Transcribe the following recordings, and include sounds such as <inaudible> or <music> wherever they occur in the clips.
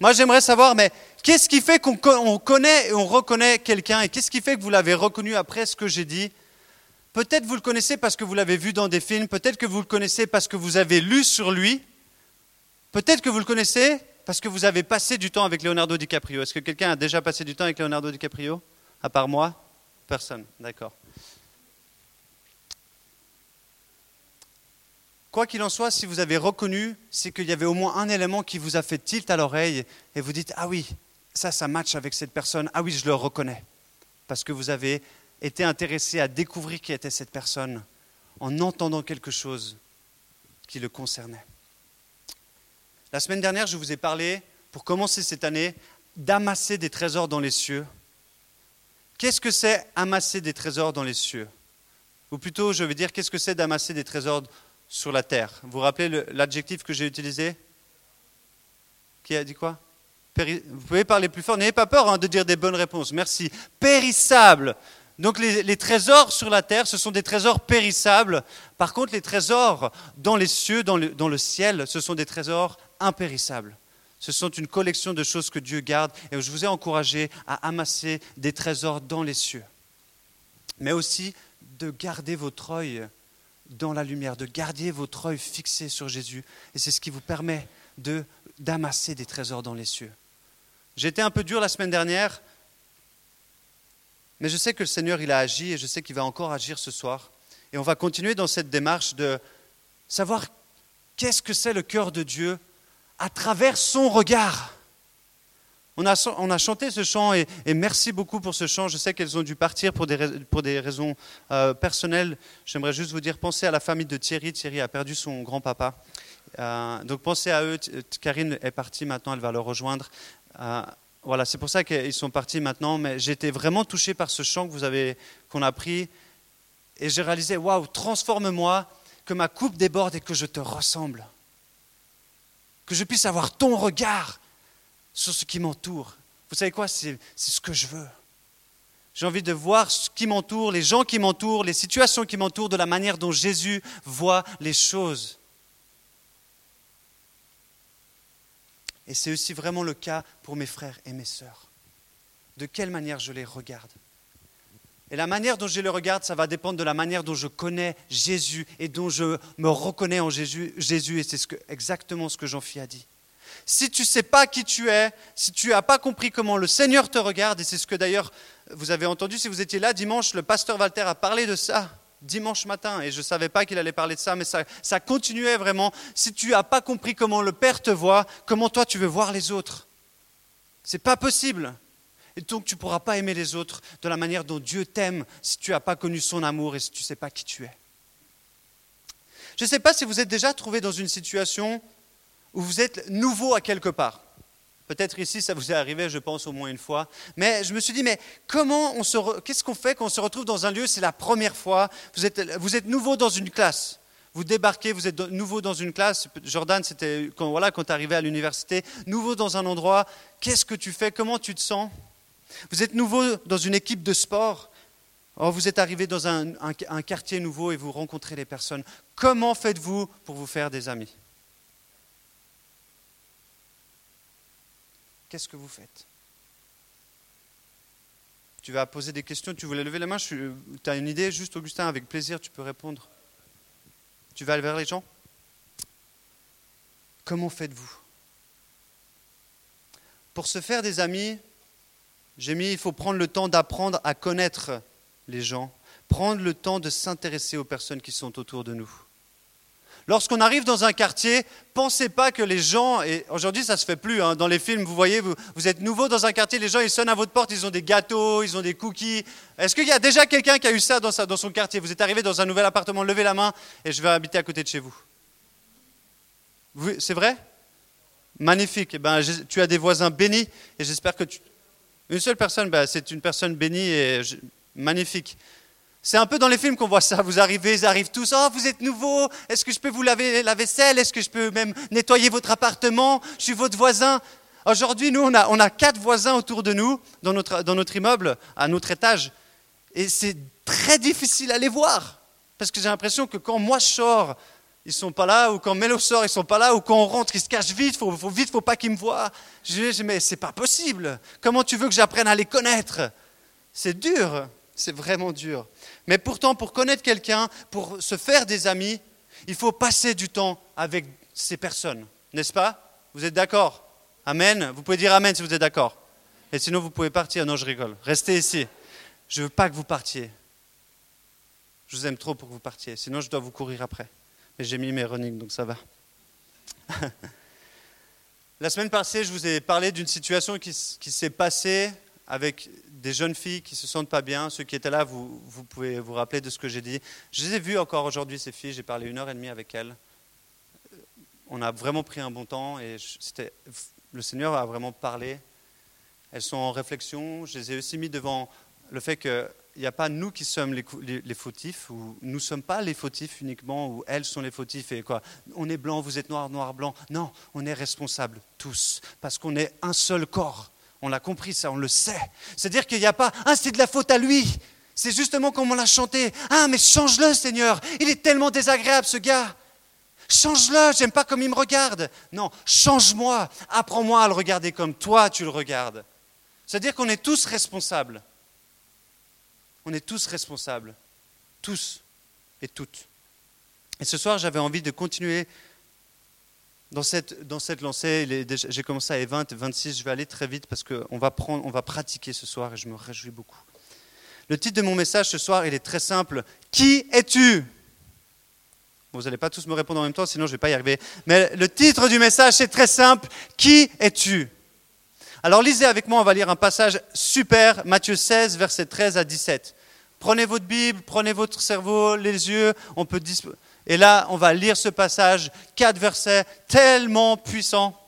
Moi, j'aimerais savoir, mais qu'est-ce qui fait qu'on connaît et on reconnaît quelqu'un Et qu'est-ce qui fait que vous l'avez reconnu après ce que j'ai dit? Peut-être vous le connaissez parce que vous l'avez vu dans des films, peut-être que vous le connaissez parce que vous avez lu sur lui, peut-être que vous le connaissez parce que vous avez passé du temps avec Leonardo DiCaprio. Est-ce que quelqu'un a déjà passé du temps avec Leonardo DiCaprio? À part moi? Personne, d'accord. Quoi qu'il en soit, si vous avez reconnu, c'est qu'il y avait au moins un élément qui vous a fait tilt à l'oreille et vous dites Ah oui, ça, ça match avec cette personne. Ah oui, je le reconnais. Parce que vous avez été intéressé à découvrir qui était cette personne en entendant quelque chose qui le concernait. La semaine dernière, je vous ai parlé, pour commencer cette année, d'amasser des trésors dans les cieux. Qu'est-ce que c'est amasser des trésors dans les cieux? Ou plutôt, je veux dire, qu'est-ce que c'est d'amasser des trésors sur la terre. Vous vous rappelez l'adjectif que j'ai utilisé Qui a dit quoi Vous pouvez parler plus fort. N'ayez pas peur hein, de dire des bonnes réponses. Merci. Périssable. Donc les, trésors sur la terre, ce sont des trésors périssables. Par contre, les trésors dans les cieux, dans le, dans le ciel, ce sont des trésors impérissables. Ce sont une collection de choses que Dieu garde. Et je vous ai encouragé à amasser des trésors dans les cieux. Mais aussi de garder votre œil dans la lumière, de garder votre œil fixé sur Jésus. Et c'est ce qui vous permet de, d'amasser des trésors dans les cieux. J'étais un peu dur la semaine dernière, mais je sais que le Seigneur, il a agi et je sais qu'il va encore agir ce soir. Et on va continuer dans cette démarche de savoir qu'est-ce que c'est le cœur de Dieu à travers son regard. On a, chanté ce chant et, merci beaucoup pour ce chant. Je sais qu'elles ont dû partir pour des, raisons euh, personnelles. J'aimerais juste vous dire, pensez à la famille de Thierry. Thierry a perdu son grand-papa. Euh, donc pensez à eux. Karine est partie maintenant, elle va le rejoindre. Euh, voilà, c'est pour ça qu'ils sont partis maintenant. Mais été vraiment touché par ce chant que vous avez, qu'on a pris. Et j'ai réalisé, waouh, transforme-moi, que ma coupe déborde et que je te ressemble. Que je puisse avoir ton regard sur ce qui m'entoure. Vous savez quoi C'est ce que je veux. J'ai envie de voir ce qui m'entoure, les gens qui m'entourent, les situations qui m'entourent, de la manière dont Jésus voit les choses. Et c'est aussi vraiment le cas pour mes frères et mes sœurs. De quelle manière je les regarde Et la manière dont je les regarde, ça va dépendre de la manière dont je connais Jésus et dont je me reconnais en Jésus. Jésus et c'est ce exactement ce que Jean-Philippe a dit si tu ne sais pas qui tu es, si tu n'as pas compris comment le Seigneur te regarde, et c'est ce que d'ailleurs vous avez entendu si vous étiez là dimanche, le pasteur Walter a parlé de ça dimanche matin, et je ne savais pas qu'il allait parler de ça, mais ça, continuait vraiment. Si tu n'as pas compris comment le Père te voit, comment toi tu veux voir les autres? C'est pas possible. Et donc tu ne pourras pas aimer les autres de la manière dont Dieu t'aime si tu n'as pas connu son amour et si tu ne sais pas qui tu es. Je ne sais pas si vous êtes déjà trouvé dans une situation où vous êtes nouveau à quelque part. Peut-être ici, ça vous est arrivé, je pense, au moins une fois. Mais je me suis dit, mais comment on se, qu'est-ce qu'on fait quand on se retrouve dans un lieu C'est la première fois. Vous êtes, vous êtes nouveau dans une classe. Vous débarquez, vous êtes nouveau dans une classe. Jordan, c'était quand, voilà, quand tu arrivé à l'université. Nouveau dans un endroit. Qu'est-ce que tu fais? Comment tu te sens? Vous êtes nouveau dans une équipe de sport. Oh, vous êtes arrivé dans un, un quartier nouveau et vous rencontrez les personnes. Comment faites-vous pour vous faire des amis? Qu'est-ce que vous faites Tu vas poser des questions, tu voulais lever la main, tu as une idée, juste Augustin, avec plaisir, tu peux répondre. Tu vas aller vers les gens Comment faites-vous Pour se faire des amis, j'ai mis, il faut prendre le temps d'apprendre à connaître les gens, prendre le temps de s'intéresser aux personnes qui sont autour de nous. Lorsqu'on arrive dans un quartier, pensez pas que les gens, et aujourd'hui ça se fait plus, hein, dans les films, vous voyez, vous, êtes nouveau dans un quartier, les gens ils sonnent à votre porte, ils ont des gâteaux, ils ont des cookies. Est-ce qu'il y a déjà quelqu'un qui a eu ça dans, son quartier? Vous êtes arrivé dans un nouvel appartement, levez la main et je vais habiter à côté de chez vous. C'est vrai? Magnifique. Eh ben, tu as des voisins bénis et j'espère que tu... Une seule personne, ben, c'est une personne bénie et magnifique. C'est un peu dans les films qu'on voit ça. Vous arrivez, ils arrivent tous. Oh, vous êtes nouveau. Est-ce que je peux vous laver la vaisselle Est-ce que je peux même nettoyer votre appartement Je suis votre voisin. Aujourd'hui, nous, on a, quatre voisins autour de nous, dans notre, immeuble, à notre étage. Et c'est très difficile à les voir. Parce que j'ai l'impression que quand moi je sors ils sont pas là, ou quand Mélo sort, ils sont pas là, ou quand on rentre, ils se cachent vite, faut, faut vite, faut pas qu'ils me voient. Je dis, mais c'est pas possible. Comment tu veux que j'apprenne à les connaître? C'est dur, c'est vraiment dur. Mais pourtant, pour connaître quelqu'un, pour se faire des amis, il faut passer du temps avec ces personnes, n'est-ce pas? Vous êtes d'accord? Amen? Vous pouvez dire Amen si vous êtes d'accord. Et sinon, vous pouvez partir. Non, je rigole. Restez ici. Je ne veux pas que vous partiez. Je vous aime trop pour que vous partiez. Sinon, je dois vous courir après. Mais j'ai mis mes running, donc ça va. <laughs> La semaine passée, je vous ai parlé d'une situation qui, s'est passée avec des jeunes filles qui se sentent pas bien. Ceux qui étaient là, vous, pouvez vous rappeler de ce que j'ai dit. Je les ai vues encore aujourd'hui, ces filles. J'ai parlé une heure et demie avec elles. On a vraiment pris un bon temps et le Seigneur a vraiment parlé. Elles sont en réflexion. Je les ai aussi mis devant le fait qu'il n'y a pas nous qui sommes les, fautifs, ou nous ne sommes pas les fautifs uniquement, ou elles sont les fautifs, et quoi. On est blanc, vous êtes noir, noir, blanc. Non, on est responsables, tous, parce qu'on est un seul corps. On l'a compris, ça, on le sait. C'est-à-dire qu'il n'y a pas, ah, c'est de la faute à lui. C'est justement comme on l'a chanté. Ah, mais change-le, Seigneur. Il est tellement désagréable, ce gars. Change-le, j'aime pas comme il me regarde. Non, change-moi, apprends-moi à le regarder comme toi tu le regardes. C'est-à-dire qu'on est tous responsables. On est tous responsables. Tous et toutes. Et ce soir, j'avais envie de continuer dans cette, dans cette lancée. J'ai commencé à 20, 26, je vais aller très vite parce qu'on va, va pratiquer ce soir et je me réjouis beaucoup. Le titre de mon message ce soir, il est très simple. Qui es-tu? Vous n'allez pas tous me répondre en même temps, sinon je ne vais pas y arriver. Mais le titre du message, c'est très simple. Qui es-tu? Alors lisez avec moi, on va lire un passage super, Matthieu 16, versets 13 à 17. Prenez votre Bible, prenez votre cerveau, les yeux, on peut et là, on va lire ce passage, quatre versets tellement puissants.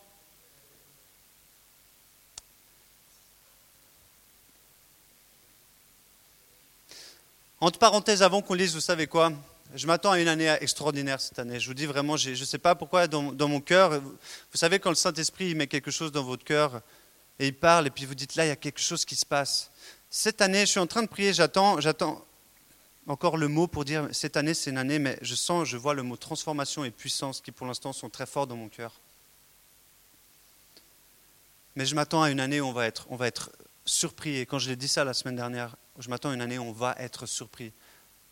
Entre parenthèses, avant qu'on lise, vous savez quoi? Je m'attends à une année extraordinaire cette année. Je vous dis vraiment, je ne sais pas pourquoi dans, mon cœur, vous savez quand le Saint-Esprit met quelque chose dans votre cœur et il parle et puis vous dites là, il y a quelque chose qui se passe. Cette année, je suis en train de prier, j'attends, j'attends encore le mot pour dire cette année c'est une année, mais je sens, je vois le mot transformation et puissance qui pour l'instant sont très forts dans mon cœur. Mais je m'attends à une année où on va être, on va être surpris. Et quand je l'ai dit ça la semaine dernière, je m'attends à une année où on va être surpris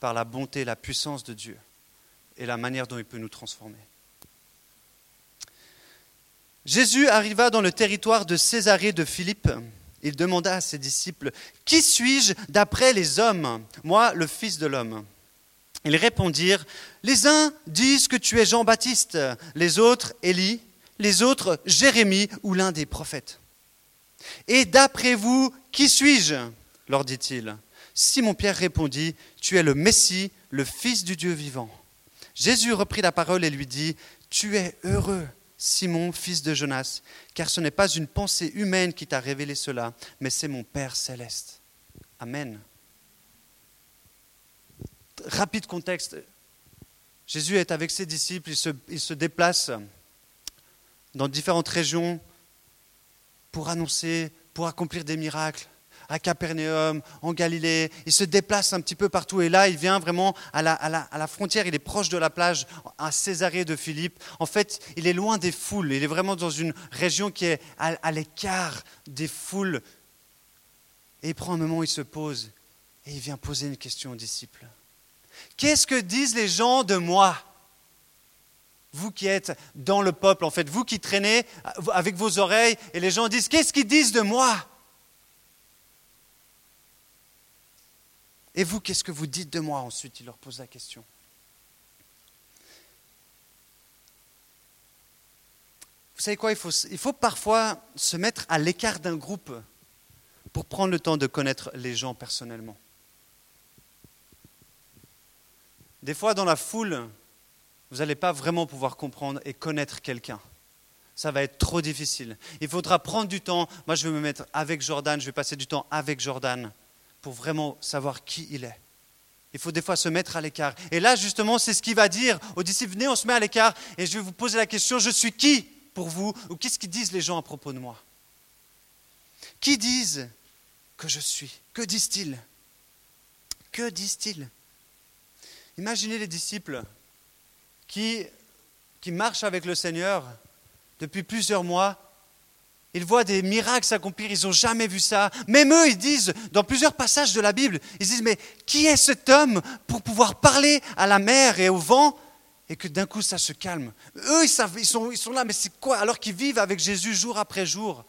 par la bonté, la puissance de Dieu et la manière dont il peut nous transformer. Jésus arriva dans le territoire de Césarée de Philippe. Il demanda à ses disciples, Qui suis-je d'après les hommes Moi, le Fils de l'homme? Ils répondirent, Les uns disent que tu es Jean-Baptiste, les autres Élie, les autres Jérémie ou l'un des prophètes. Et d'après vous, qui suis-je? leur dit-il. Simon-Pierre répondit, Tu es le Messie, le Fils du Dieu vivant. Jésus reprit la parole et lui dit, Tu es heureux, Simon, fils de Jonas, car ce n'est pas une pensée humaine qui t'a révélé cela, mais c'est mon Père céleste. Amen. Rapide contexte. Jésus est avec ses disciples, il se, déplace dans différentes régions pour annoncer, pour accomplir des miracles à Capernaum, en Galilée. Il se déplace un petit peu partout. Et là, il vient vraiment à la, frontière. Il est proche de la plage, à Césarée de Philippe. En fait, il est loin des foules. Il est vraiment dans une région qui est à, à l'écart des foules. Et il prend un moment, il se pose. Et il vient poser une question aux disciples. Qu'est-ce que disent les gens de moi? Vous qui êtes dans le peuple, en fait, vous qui traînez avec vos oreilles, et les gens disent, qu'est-ce qu'ils disent de moi? Et vous, qu'est-ce que vous dites de moi Ensuite, il leur pose la question. Vous savez quoi il faut, il faut parfois se mettre à l'écart d'un groupe pour prendre le temps de connaître les gens personnellement. Des fois, dans la foule, vous n'allez pas vraiment pouvoir comprendre et connaître quelqu'un. Ça va être trop difficile. Il faudra prendre du temps. Moi, je vais me mettre avec Jordan, je vais passer du temps avec Jordan pour vraiment savoir qui il est. Il faut des fois se mettre à l'écart. Et là, justement, c'est ce qu'il va dire aux disciples, venez, on se met à l'écart, et je vais vous poser la question, je suis qui pour vous? Ou qu'est-ce qu'ils disent les gens à propos de moi? Qui disent que je suis? Que disent-ils? Que disent-ils? Imaginez les disciples qui qui marchent avec le Seigneur depuis plusieurs mois. Ils voient des miracles s'accomplir, ils n'ont jamais vu ça. Même eux, ils disent, dans plusieurs passages de la Bible, ils disent, mais qui est cet homme pour pouvoir parler à la mer et au vent et que d'un coup ça se calme? Eux, ils, savent, ils, sont, ils sont là, mais c'est quoi? Alors qu'ils vivent avec Jésus jour après jour.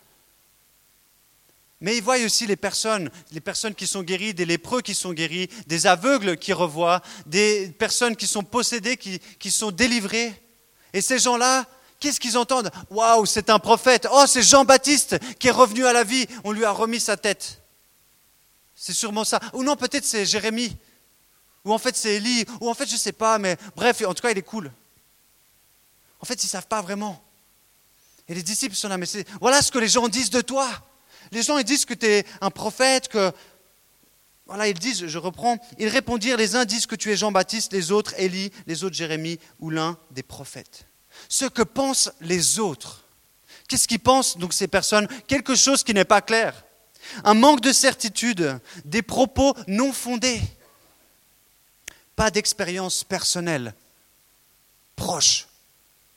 Mais ils voient aussi les personnes, les personnes qui sont guéries, des lépreux qui sont guéris, des aveugles qui revoient, des personnes qui sont possédées, qui, qui sont délivrées. Et ces gens-là, Qu'est-ce qu'ils entendent? Waouh, c'est un prophète. Oh, c'est Jean-Baptiste qui est revenu à la vie. On lui a remis sa tête. C'est sûrement ça. Ou non, peut-être c'est Jérémie. Ou en fait c'est Élie. Ou en fait je ne sais pas, mais bref, en tout cas il est cool. En fait ils ne savent pas vraiment. Et les disciples sont là, mais voilà ce que les gens disent de toi. Les gens ils disent que tu es un prophète, que... Voilà, ils disent, je reprends, ils répondirent, les uns disent que tu es Jean-Baptiste, les autres Élie, les autres Jérémie, ou l'un des prophètes ce que pensent les autres. Qu'est-ce qu'ils pensent donc ces personnes? Quelque chose qui n'est pas clair. Un manque de certitude, des propos non fondés, pas d'expérience personnelle, proche,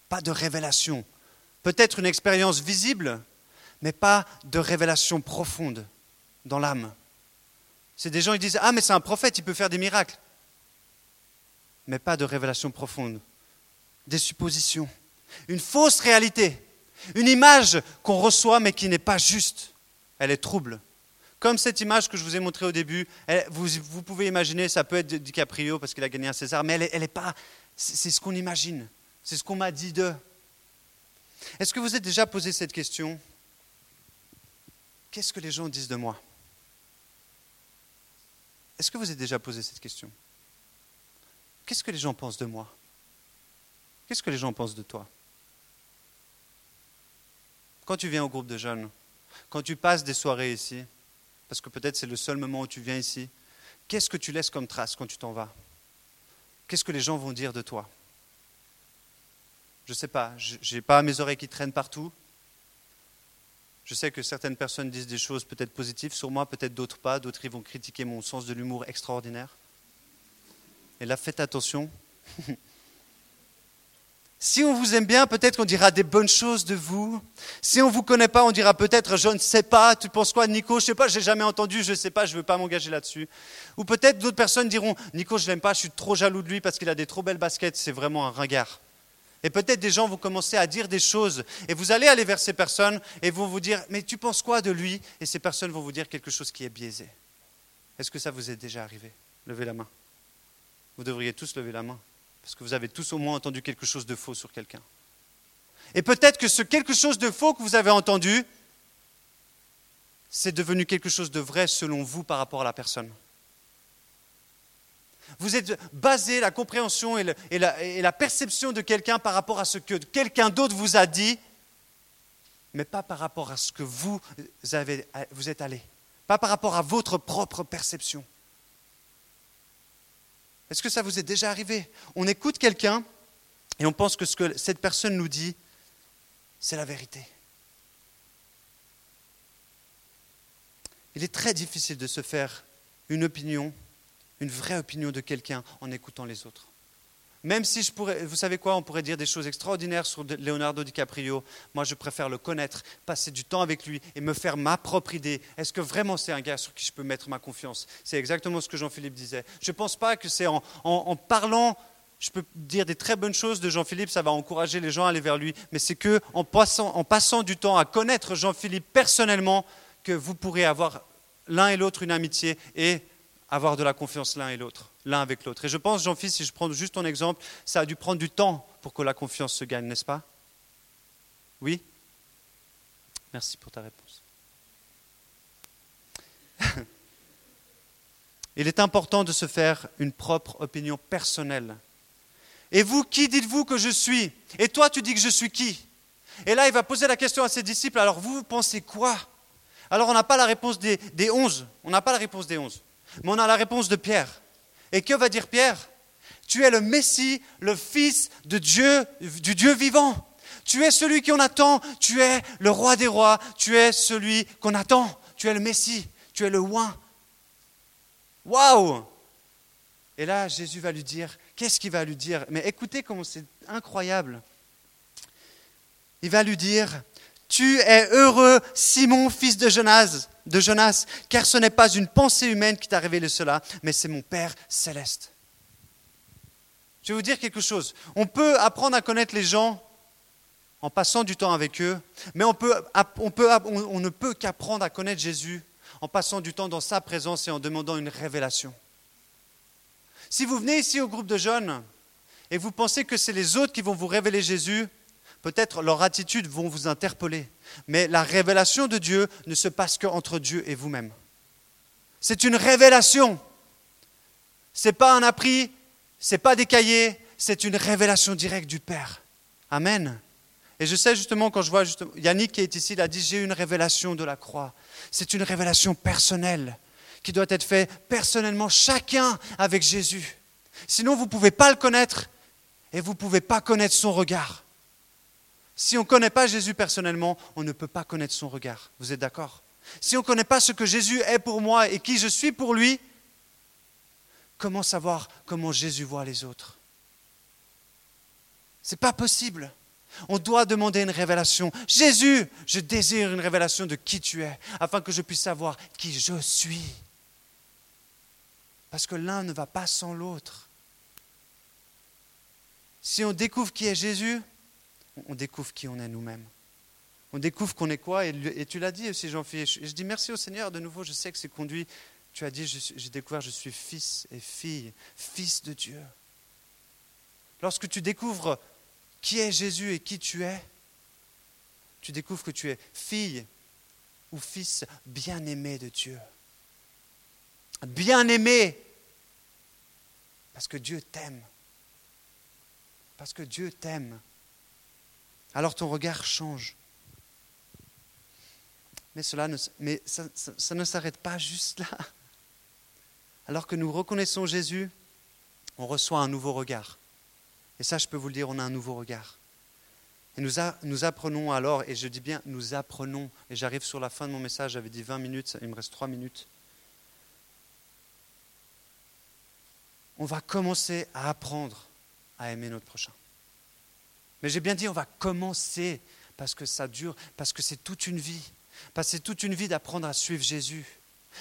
pas de révélation. Peut-être une expérience visible, mais pas de révélation profonde dans l'âme. C'est des gens qui disent Ah, mais c'est un prophète, il peut faire des miracles. Mais pas de révélation profonde des suppositions, une fausse réalité, une image qu'on reçoit mais qui n'est pas juste. Elle est trouble. Comme cette image que je vous ai montrée au début, vous, pouvez imaginer, ça peut être DiCaprio parce qu'il a gagné un César, mais elle n'est pas. C'est ce qu'on imagine. C'est ce qu'on m'a dit d'eux. Est-ce que vous êtes déjà posé cette question? Qu'est-ce que les gens disent de moi? Est-ce que vous êtes déjà posé cette question? Qu'est-ce que les gens pensent de moi? Qu'est-ce que les gens pensent de toi? Quand tu viens au groupe de jeunes, quand tu passes des soirées ici, parce que peut-être c'est le seul moment où tu viens ici, qu'est-ce que tu laisses comme trace quand tu t'en vas? Qu'est-ce que les gens vont dire de toi? Je ne sais pas, je n'ai pas mes oreilles qui traînent partout. Je sais que certaines personnes disent des choses peut-être positives sur moi, peut-être d'autres pas, d'autres ils vont critiquer mon sens de l'humour extraordinaire. Et là, faites attention. <laughs> Si on vous aime bien, peut-être qu'on dira des bonnes choses de vous. Si on ne vous connaît pas, on dira peut-être je ne sais pas, tu penses quoi Nico Je ne sais pas, je n'ai jamais entendu, je ne sais pas, je ne veux pas m'engager là-dessus. Ou peut-être d'autres personnes diront Nico, je l'aime pas, je suis trop jaloux de lui parce qu'il a des trop belles baskets, c'est vraiment un ringard. Et peut-être des gens vont commencer à dire des choses et vous allez aller vers ces personnes et vont vous dire mais tu penses quoi de lui? Et ces personnes vont vous dire quelque chose qui est biaisé. Est-ce que ça vous est déjà arrivé? Levez la main. Vous devriez tous lever la main. Parce que vous avez tous au moins entendu quelque chose de faux sur quelqu'un. Et peut-être que ce quelque chose de faux que vous avez entendu, c'est devenu quelque chose de vrai selon vous par rapport à la personne. Vous êtes basé la compréhension et, la, perception de quelqu'un par rapport à ce que quelqu'un d'autre vous a dit, mais pas par rapport à ce que vous, avez, vous êtes allé, pas par rapport à votre propre perception. Est-ce que ça vous est déjà arrivé? On écoute quelqu'un et on pense que ce que cette personne nous dit, c'est la vérité. Il est très difficile de se faire une opinion, une vraie opinion de quelqu'un en écoutant les autres. Même si je pourrais, vous savez quoi, on pourrait dire des choses extraordinaires sur Leonardo DiCaprio. Moi, je préfère le connaître, passer du temps avec lui et me faire ma propre idée. Est-ce que vraiment c'est un gars sur qui je peux mettre ma confiance? C'est exactement ce que Jean-Philippe disait. Je ne pense pas que c'est en, parlant je peux dire des très bonnes choses de Jean-Philippe, ça va encourager les gens à aller vers lui, mais c'est que en passant, en passant du temps à connaître Jean-Philippe personnellement que vous pourrez avoir l'un et l'autre une amitié et avoir de la confiance l'un et l'autre l'un avec l'autre. Et je pense, Jean-Fils, si je prends juste ton exemple, ça a dû prendre du temps pour que la confiance se gagne, n'est-ce pas? Oui? Merci pour ta réponse. <laughs> Il est important de se faire une propre opinion personnelle. Et vous, qui dites-vous que je suis? Et toi, tu dis que je suis qui? Et là, il va poser la question à ses disciples, alors vous, vous pensez quoi Alors on n'a pas la réponse des, des onze, on n'a pas la réponse des onze, mais on a la réponse de Pierre. Et que va dire Pierre? Tu es le Messie, le Fils de Dieu, du Dieu vivant. Tu es celui qu'on attend, tu es le roi des rois, tu es celui qu'on attend, tu es le Messie, tu es le oin. Waouh Et là, Jésus va lui dire, qu'est-ce qu'il va lui dire? Mais écoutez comment c'est incroyable. il va lui dire, tu es heureux, Simon, fils de Jonas, car ce n'est pas une pensée humaine qui t'a révélé cela, mais c'est mon Père céleste. Je vais vous dire quelque chose. On peut apprendre à connaître les gens en passant du temps avec eux, mais on ne peut qu'apprendre à connaître Jésus en passant du temps dans sa présence et en demandant une révélation. Si vous venez ici au groupe de jeunes et vous pensez que c'est les autres qui vont vous révéler Jésus, peut-être leur attitude vont vous interpeller. Mais la révélation de Dieu ne se passe qu'entre Dieu et vous-même. C'est une révélation. Ce n'est pas un appris, ce n'est pas des cahiers, c'est une révélation directe du Père. Amen. Et je sais justement, quand je vois Yannick qui est ici, il a dit, j'ai une révélation de la croix. C'est une révélation personnelle qui doit être faite personnellement, chacun avec Jésus. Sinon, vous ne pouvez pas le connaître et vous ne pouvez pas connaître son regard. Si on ne connaît pas Jésus personnellement, on ne peut pas connaître son regard. Vous êtes d'accord? Si on ne connaît pas ce que Jésus est pour moi et qui je suis pour lui, comment savoir comment Jésus voit les autres? Ce n'est pas possible. On doit demander une révélation. Jésus, je désire une révélation de qui tu es, afin que je puisse savoir qui je suis. Parce que l'un ne va pas sans l'autre. Si on découvre qui est Jésus, on découvre qui on est nous-mêmes. On découvre qu'on est quoi, et, tu l'as dit aussi, Jean-Philippe. Je dis merci au Seigneur de nouveau, je sais que c'est conduit. Tu as dit, j'ai découvert, je suis fils et fille, fils de Dieu. Lorsque tu découvres qui est Jésus et qui tu es, tu découvres que tu es fille ou fils bien-aimé de Dieu. Bien-aimé, parce que Dieu t'aime. Parce que Dieu t'aime alors ton regard change. Mais, cela ne, mais ça, ça ne s'arrête pas juste là. Alors que nous reconnaissons Jésus, on reçoit un nouveau regard. Et ça, je peux vous le dire, on a un nouveau regard. Et nous, nous, apprenons alors, et je dis bien nous apprenons, et j'arrive sur la fin de mon message, j'avais dit 20 minutes, il me reste 3 minutes. On va commencer à apprendre à aimer notre prochain. Mais j'ai bien dit, on va commencer parce que ça dure, parce que c'est toute une vie. Parce que c'est toute une vie d'apprendre à suivre Jésus.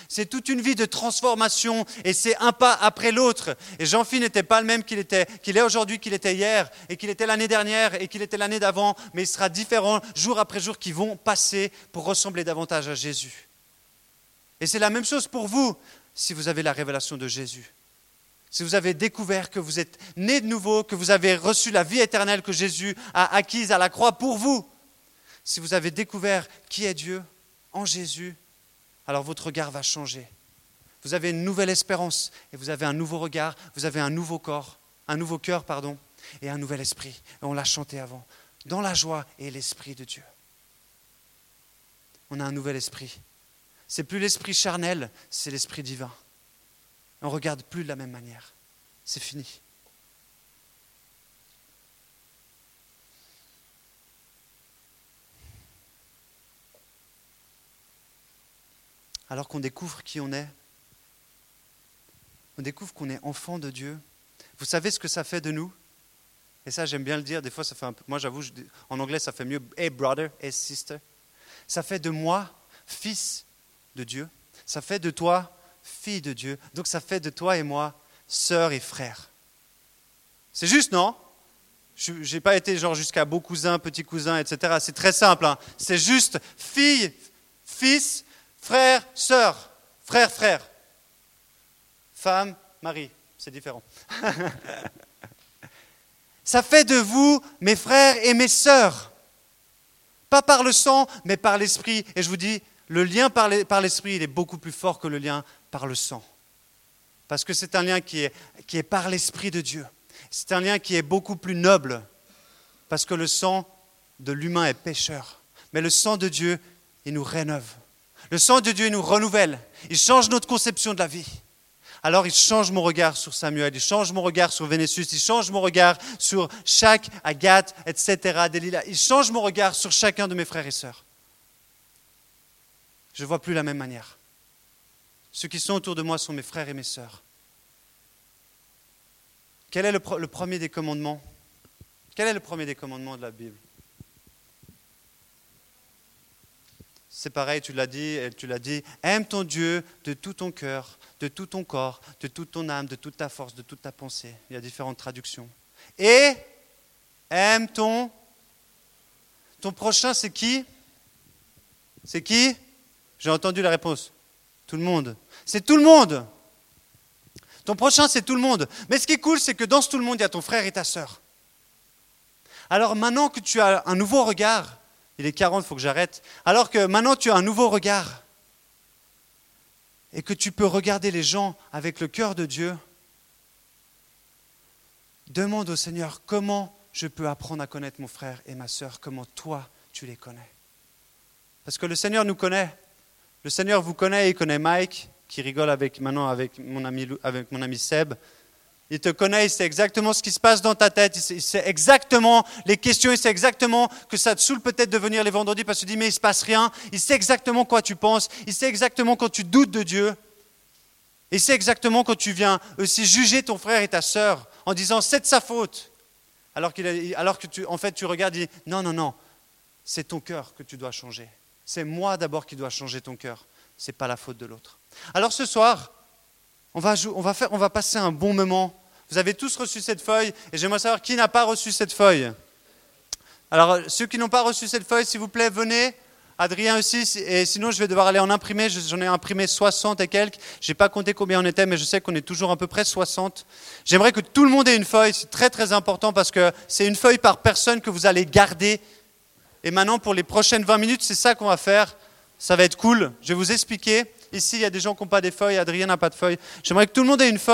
C'est toute une vie de transformation et c'est un pas après l'autre. Et Jean-Philippe n'était pas le même qu'il était, qu'il est aujourd'hui, qu'il était hier, et qu'il était l'année dernière, et qu'il était l'année d'avant, mais il sera différent jour après jour qui vont passer pour ressembler davantage à Jésus. Et c'est la même chose pour vous si vous avez la révélation de Jésus si vous avez découvert que vous êtes né de nouveau, que vous avez reçu la vie éternelle que Jésus a acquise à la croix pour vous, si vous avez découvert qui est Dieu en Jésus, alors votre regard va changer. Vous avez une nouvelle espérance et vous avez un nouveau regard, vous avez un nouveau corps, un nouveau cœur, pardon, et un nouvel esprit. Et on l'a chanté avant. Dans la joie et l'esprit de Dieu. On a un nouvel esprit. C'est plus l'esprit charnel, c'est l'esprit divin. On ne regarde plus de la même manière. C'est fini. Alors qu'on découvre qui on est, on découvre qu'on est enfant de Dieu. Vous savez ce que ça fait de nous? Et ça, j'aime bien le dire. Des fois, ça fait un peu. Moi, j'avoue, en anglais, ça fait mieux. Hey, brother, hey, sister. Ça fait de moi, fils de Dieu. Ça fait de toi, fille de Dieu. Donc ça fait de toi et moi sœur et frère. C'est juste, non? Je n'ai pas été genre jusqu'à beau cousin, petit cousin, etc. C'est très simple. Hein. C'est juste fille, fils, frère, sœur, frère, frère. Femme, mari. C'est différent. <laughs> Ça fait de vous mes frères et mes sœurs. Pas par le sang, mais par l'esprit. Et je vous dis, le lien par l'esprit, il est beaucoup plus fort que le lien par le sang. Parce que c'est un lien qui est, qui est par l'Esprit de Dieu. C'est un lien qui est beaucoup plus noble. Parce que le sang de l'humain est pécheur. Mais le sang de Dieu, il nous rénove. Le sang de Dieu, il nous renouvelle. Il change notre conception de la vie. Alors il change mon regard sur Samuel, il change mon regard sur Vénétius, il change mon regard sur chaque Agathe, etc., Delilah. Il change mon regard sur chacun de mes frères et sœurs. Je ne vois plus la même manière. Ceux qui sont autour de moi sont mes frères et mes sœurs. Quel est le, premier des commandements? Quel est le premier des commandements de la Bible? C'est pareil, tu l'as dit, tu l'as dit, aime ton Dieu de tout ton cœur, de tout ton corps, de toute ton âme, de toute ta force, de toute ta pensée. Il y a différentes traductions. Et aime ton... Ton prochain, c'est qui? C'est qui? J'ai entendu la réponse. Tout le monde. C'est tout le monde. Ton prochain, c'est tout le monde. Mais ce qui est cool, c'est que dans tout le monde, il y a ton frère et ta sœur. Alors maintenant que tu as un nouveau regard, il est 40, il faut que j'arrête. Alors que maintenant tu as un nouveau regard et que tu peux regarder les gens avec le cœur de Dieu, demande au Seigneur comment je peux apprendre à connaître mon frère et ma sœur, comment toi tu les connais. Parce que le Seigneur nous connaît. Le Seigneur vous connaît, il connaît Mike, qui rigole avec, maintenant avec mon ami, Seb. Il te connaît, il sait exactement ce qui se passe dans ta tête, il sait, exactement les questions, il sait exactement que ça te saoule peut-être de venir les vendredis parce que tu dis mais il se passe rien. Il sait exactement quoi tu penses, il sait exactement quand tu doutes de Dieu. Il sait exactement quand tu viens aussi juger ton frère et ta sœur en disant c'est de sa faute. Alors, alors que tu, en fait tu regardes et dis non, non, non, c'est ton cœur que tu dois changer. C'est moi d'abord qui dois changer ton cœur. Ce n'est pas la faute de l'autre. Alors ce soir, on va, on, va faire, on va passer un bon moment. Vous avez tous reçu cette feuille et j'aimerais savoir qui n'a pas reçu cette feuille. Alors ceux qui n'ont pas reçu cette feuille, s'il vous plaît, venez. Adrien aussi, et sinon je vais devoir aller en imprimer. J'en ai imprimé 60 et quelques. Je n'ai pas compté combien on était, mais je sais qu'on est toujours à peu près 60. J'aimerais que tout le monde ait une feuille. C'est très très important parce que c'est une feuille par personne que vous allez garder. Et maintenant, pour les prochaines 20 minutes, c'est ça qu'on va faire. Ça va être cool. Je vais vous expliquer. Ici, il y a des gens qui n'ont pas des feuilles. Adrien n'a pas de feuilles. J'aimerais que tout le monde ait une feuille.